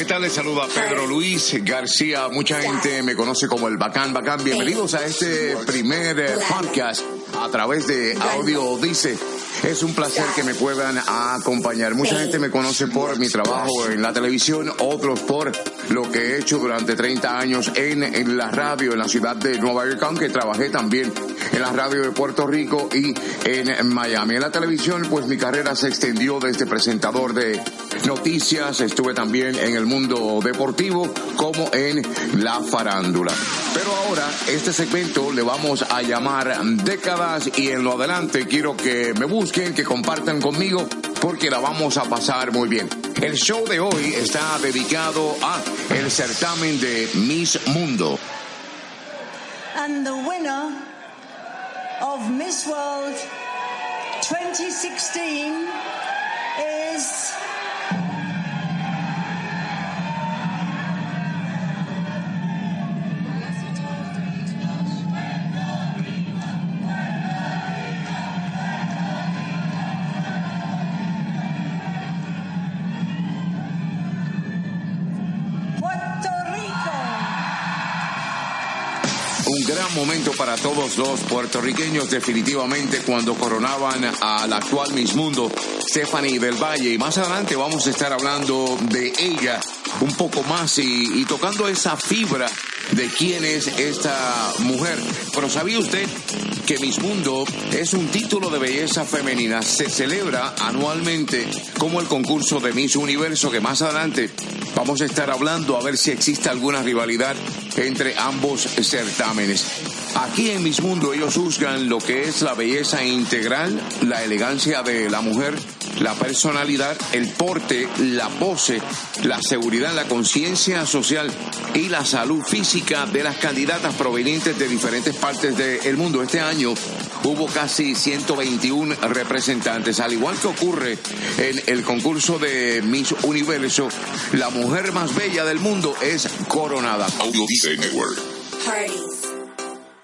¿Qué tal? Les saluda Pedro Luis García. Mucha gente me conoce como el Bacán Bacán. Bienvenidos a este primer eh, podcast a través de Audio Dice. Es un placer que me puedan acompañar. Mucha gente me conoce por mi trabajo en la televisión, otros por lo que he hecho durante 30 años en, la radio en la ciudad de Nueva York, aunque trabajé también en la radio de Puerto Rico y en Miami. En la televisión, pues mi carrera se extendió desde presentador de noticias, estuve también en el mundo deportivo como en la farándula. Pero ahora este segmento le vamos a llamar décadas y en lo adelante quiero que me busquen, que compartan conmigo porque la vamos a pasar muy bien. El show de hoy está dedicado a el certamen de Miss Mundo. And the winner of Miss World 2016 is. Un gran momento para todos los puertorriqueños definitivamente cuando coronaban a la actual Miss Mundo, Stephanie del Valle. Y más adelante vamos a estar hablando de ella un poco más y, y tocando esa fibra de quién es esta mujer. Pero ¿sabía usted que Miss Mundo es un título de belleza femenina? Se celebra anualmente como el concurso de Miss Universo que más adelante vamos a estar hablando a ver si existe alguna rivalidad entre ambos certámenes. Aquí en Miss Mundo ellos juzgan lo que es la belleza integral, la elegancia de la mujer, la personalidad, el porte, la pose, la seguridad, la conciencia social y la salud física de las candidatas provenientes de diferentes partes del mundo. Este año hubo casi 121 representantes. Al igual que ocurre en el concurso de Miss Universo, la mujer más bella del mundo es coronada. Audio Network.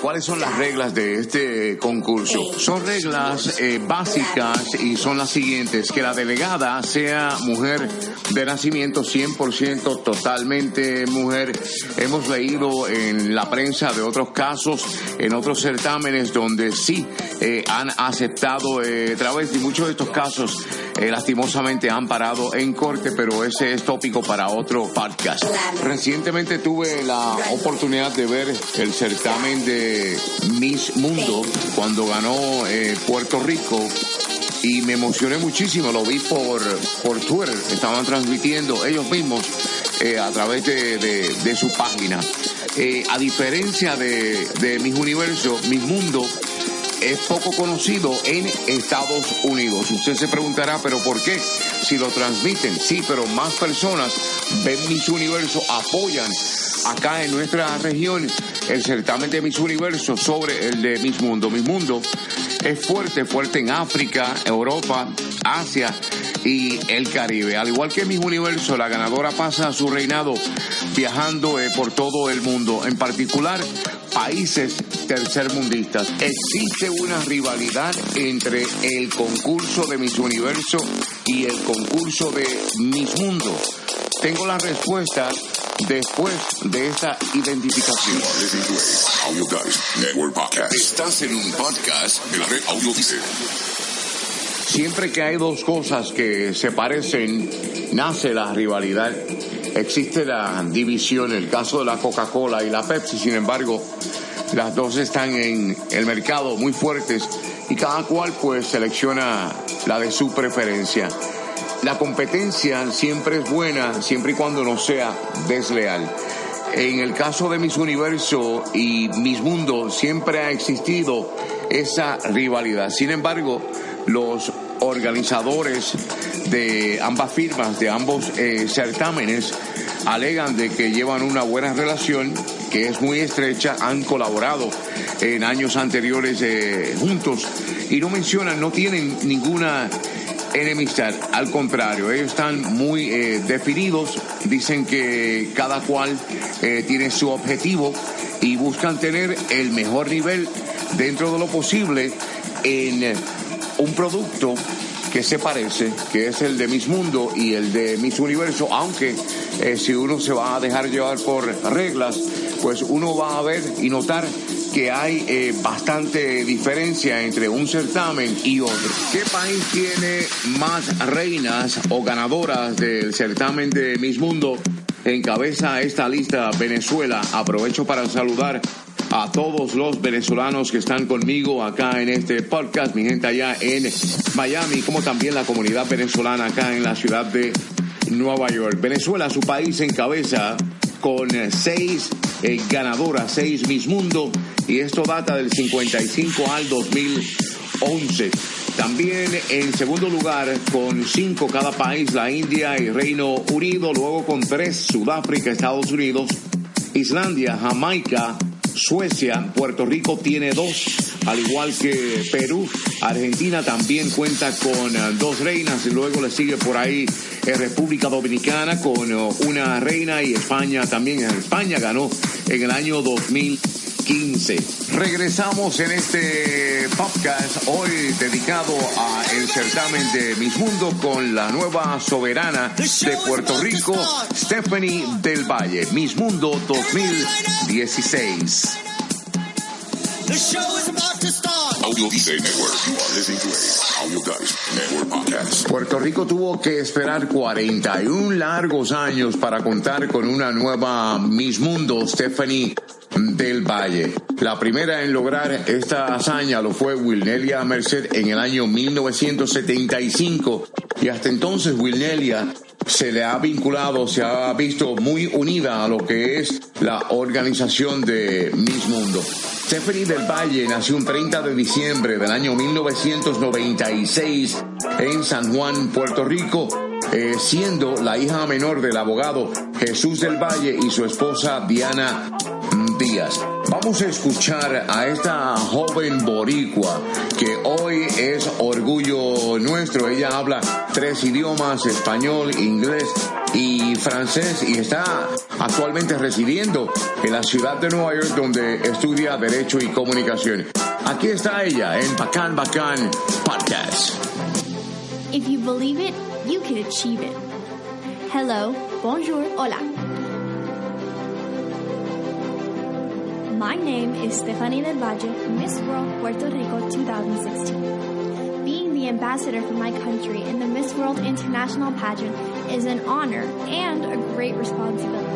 ¿Cuáles son las reglas de este concurso? Son reglas eh, básicas y son las siguientes. Que la delegada sea mujer de nacimiento 100% totalmente mujer. Hemos leído en la prensa de otros casos, en otros certámenes donde sí eh, han aceptado eh, través y muchos de estos casos eh, lastimosamente han parado en corte, pero ese es tópico para otro podcast. Recientemente tuve la oportunidad de ver el certamen de Miss Mundo cuando ganó eh, Puerto Rico. Y me emocioné muchísimo, lo vi por, por Twitter, estaban transmitiendo ellos mismos eh, a través de, de- de su página. Eh, a diferencia de, de Miss Universo, Miss Mundo es poco conocido en Estados Unidos. Usted se preguntará, ¿pero por qué? Si lo transmiten, sí, pero más personas ven Miss Universo, apoyan acá en nuestra región el certamen de Miss Universo sobre el de Miss Mundo. Miss Mundo es fuerte, fuerte en África, Europa, Asia y el Caribe. Al igual que Miss Universo, la ganadora pasa su reinado viajando eh, por todo el mundo, en particular países tercermundistas. Existe una rivalidad entre el concurso de Miss Universo y el concurso de Miss Mundo. Tengo la respuesta después de esta identificación. Estás en un podcast De la red Audio Dice. Siempre que hay dos cosas que se parecen, nace la rivalidad. Existe la división, el caso de la Coca-Cola y la Pepsi, sin embargo, las dos están en el mercado muy fuertes y cada cual pues selecciona la de su preferencia. La competencia siempre es buena, siempre y cuando no sea desleal. En el caso de Miss Universo y Miss Mundo siempre ha existido esa rivalidad. Sin embargo, los organizadores de ambas firmas, de ambos eh, certámenes, alegan de que llevan una buena relación, que es muy estrecha, han colaborado en años anteriores eh, juntos y no mencionan, no tienen ninguna enemistad, al contrario, ellos están muy eh, definidos, dicen que cada cual tiene su objetivo y buscan tener el mejor nivel dentro de lo posible en un producto que se parece, que es el de Miss Mundo y el de Miss Universo, aunque eh, si uno se va a dejar llevar por reglas, pues uno va a ver y notar que hay eh, bastante diferencia entre un certamen y otro. ¿Qué país tiene más reinas o ganadoras del certamen de Miss Mundo? Encabeza esta lista Venezuela. Aprovecho para saludar a todos los venezolanos que están conmigo acá en este podcast, mi gente allá en Miami, como también la comunidad venezolana acá en la ciudad de Nueva York. Venezuela, su país encabeza con seis eh, ganadoras, seis Miss Mundo, y esto data del 55 al 2011. También en segundo lugar, con cinco cada país, la India y Reino Unido, luego con tres, Sudáfrica, Estados Unidos, Islandia, Jamaica, Suecia, Puerto Rico tiene dos, al igual que Perú. Argentina también cuenta con eh, dos reinas y luego le sigue por ahí eh, República Dominicana con eh, una reina y España también. España ganó en el año 2015. Regresamos en este podcast hoy dedicado a el certamen de Miss Mundo con la nueva soberana de Puerto Rico, Stephanie del Valle. Miss Mundo 2016. The show is about to start. Audio Dice Network. You are listening to a Audio Dice Network podcast. Puerto Rico tuvo que esperar 41 largos años para contar con una nueva Miss Mundo, Stephanie del Valle. La primera en lograr esta hazaña lo fue Wilnelia Merced en el año 1975 y hasta entonces Wilnelia se le ha vinculado, se ha visto muy unida a lo que es la organización de Miss Mundo. Stephanie del Valle nació un 30 de diciembre del año 1996 en San Juan, Puerto Rico, eh, siendo la hija menor del abogado Jesús del Valle y su esposa Diana Díaz. Vamos a escuchar a esta joven boricua que hoy es orgullo nuestro. Ella habla tres idiomas, español, inglés y francés y está actualmente residiendo en la ciudad de Nueva York donde estudia Derecho y Comunicación. Aquí está ella en Bacán Bacán Podcast. If you believe it, you can achieve it. Hello, bonjour, hola. My name is Stephanie Del Valle, Miss World Puerto Rico 2016. Being the ambassador for my country in the Miss World International pageant is an honor and a great responsibility.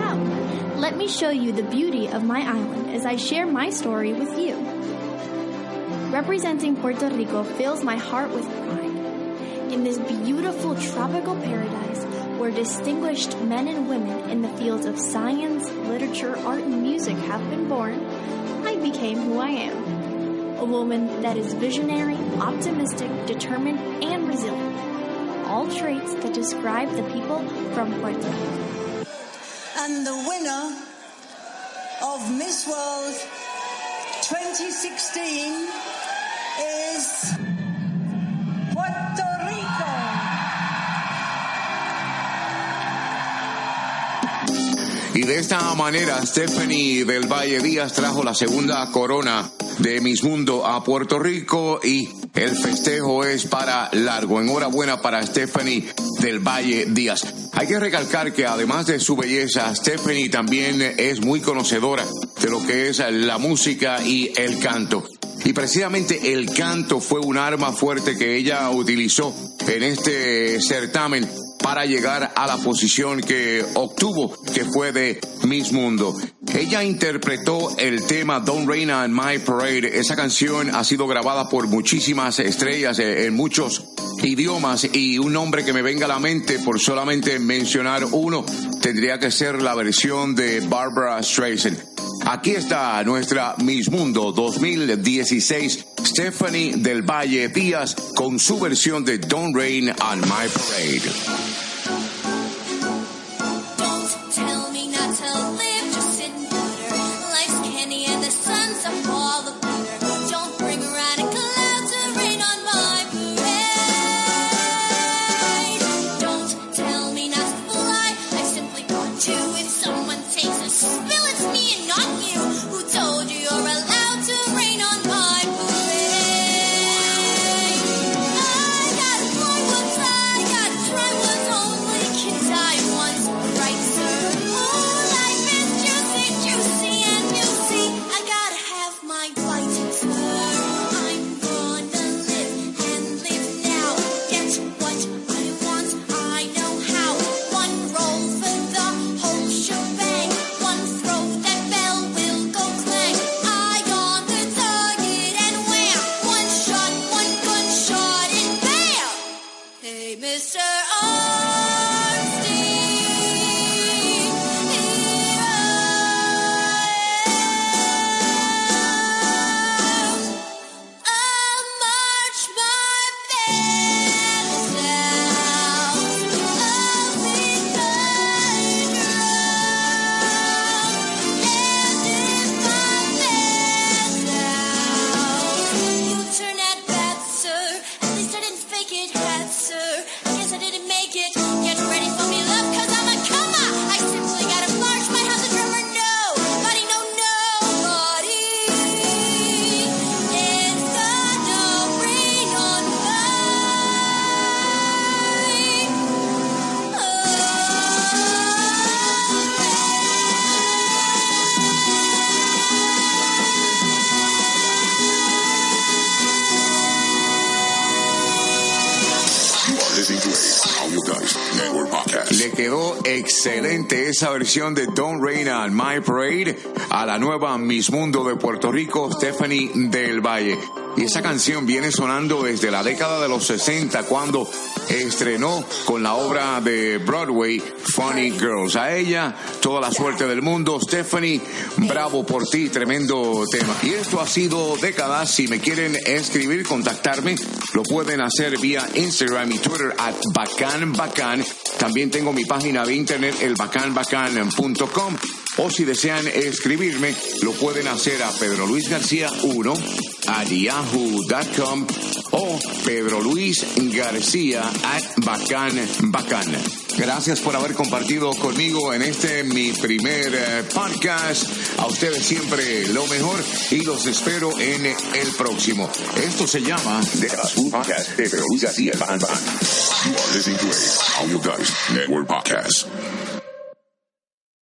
Come, let me show you the beauty of my island as I share my story with you. Representing Puerto Rico fills my heart with pride. In this beautiful tropical paradise where distinguished men and women in the fields of science, literature, art, and music have been born, I became who I am. A woman that is visionary, optimistic, determined, and resilient. All traits that describe the people from Puerto Rico. And the winner of Miss World 2016 is Y de esta manera, Stephanie del Valle Díaz trajo la segunda corona de Miss Mundo a Puerto Rico y el festejo es para largo. Enhorabuena para Stephanie del Valle Díaz. Hay que recalcar que además de su belleza, Stephanie también es muy conocedora de lo que es la música y el canto. Y precisamente el canto fue un arma fuerte que ella utilizó en este certamen para llegar a la posición que obtuvo, que fue de Miss Mundo. Ella interpretó el tema Don't Rain on My Parade. Esa canción ha sido grabada por muchísimas estrellas eh, en muchos idiomas y un nombre que me venga a la mente por solamente mencionar uno tendría que ser la versión de Barbara Streisand. Aquí está nuestra Miss Mundo 2016, Stephanie del Valle Díaz, con su versión de Don't Rain on My Parade. Not to quedó excelente esa versión de Don't Rain on My Parade a la nueva Miss Mundo de Puerto Rico, Stephanie del Valle. Y esa canción viene sonando desde la década de los 60 cuando estrenó con la obra de Broadway Funny Girls. A ella, toda la suerte del mundo. Stephanie, bravo por ti, tremendo tema. Y esto ha sido décadas. Si me quieren escribir, contactarme, lo pueden hacer vía Instagram y Twitter at Bacan. También tengo mi página de internet, elbacanbacan.com. O si desean escribirme, lo pueden hacer a Pedro Luis García 1 a yahoo.com o Pedro Luis García at Bacan Bacan. Gracias por haber compartido conmigo en este mi primer eh, podcast. A ustedes siempre lo mejor y los espero en el próximo. Esto se llama The Podcast Pedro Luis García. Bang. You are listening to a Audio Dice Network podcast.